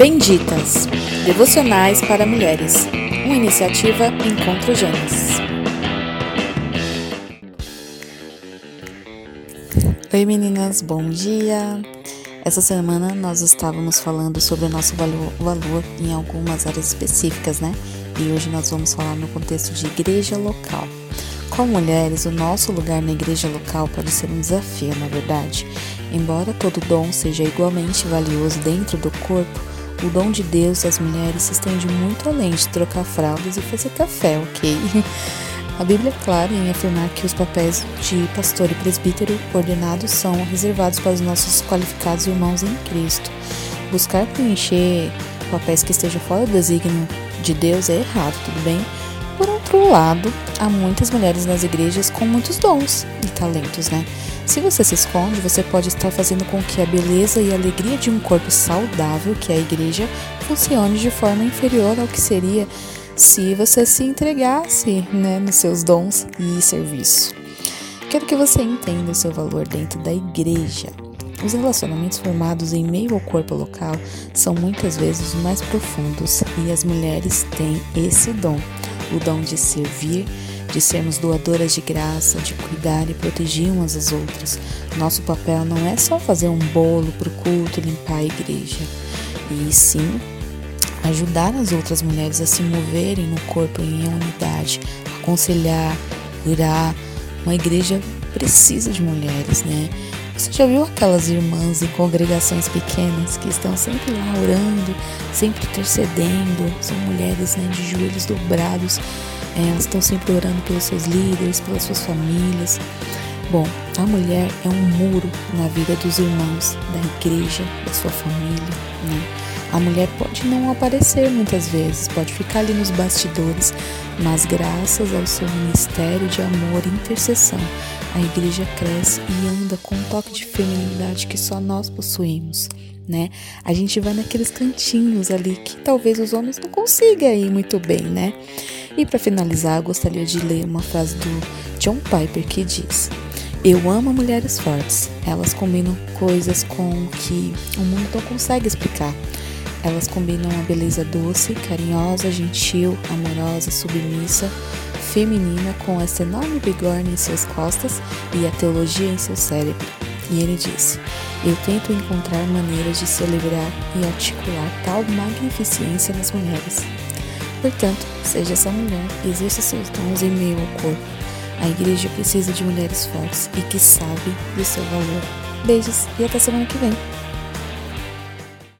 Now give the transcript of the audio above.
Benditas Devocionais para Mulheres, uma iniciativa Encontro Gênesis. Oi meninas, bom dia! Essa semana nós estávamos falando sobre o nosso valor, em algumas áreas específicas, né? E hoje nós vamos falar no contexto de igreja local. Como mulheres, o nosso lugar na igreja local pode ser um desafio, na verdade. Embora todo dom seja igualmente valioso dentro do corpo, o dom de Deus às mulheres se estende muito além de trocar fraldas e fazer café, ok? A Bíblia é clara em afirmar que os papéis de pastor e presbítero ordenados são reservados para os nossos qualificados irmãos em Cristo. Buscar preencher papéis que estejam fora do desígnio de Deus é errado, tudo bem? Outro lado, há muitas mulheres nas igrejas com muitos dons e talentos, né? Se você se esconde, você pode estar fazendo com que a beleza e a alegria de um corpo saudável, que é a igreja, funcione de forma inferior ao que seria se você se entregasse né, nos seus dons e serviço. Quero que você entenda o seu valor dentro da igreja. Os relacionamentos formados em meio ao corpo local são muitas vezes os mais profundos e as mulheres têm esse dom o dom de servir, de sermos doadoras de graça, de cuidar e proteger umas às outras. Nosso papel não é só fazer um bolo para o culto, limpar a igreja, e sim ajudar as outras mulheres a se moverem no corpo em unidade, aconselhar, curar. Uma igreja precisa de mulheres, né? Você já viu aquelas irmãs em congregações pequenas que estão sempre lá orando, sempre intercedendo? São mulheres né, de joelhos dobrados, é, elas estão sempre orando pelos seus líderes, pelas suas famílias. Bom, a mulher é um muro na vida dos irmãos, da igreja, da sua família, né? A mulher pode não aparecer muitas vezes, pode ficar ali nos bastidores, mas graças ao seu ministério de amor e intercessão, a igreja cresce e anda com um toque de feminilidade que só nós possuímos, né? A gente vai naqueles cantinhos ali que talvez os homens não consigam ir muito bem, né? E para finalizar, eu gostaria de ler uma frase do John Piper que diz: Eu amo mulheres fortes. Elas combinam coisas com que o mundo não consegue explicar. Elas combinam a beleza doce, carinhosa, gentil, amorosa, submissa, feminina com essa enorme bigorna em suas costas e a teologia em seu cérebro. E ele disse: Eu tento encontrar maneiras de celebrar e articular tal magnificência nas mulheres. Portanto, seja essa mulher e seus dons em meio ao corpo. A igreja precisa de mulheres fortes e que sabem do seu valor. Beijos e até semana que vem.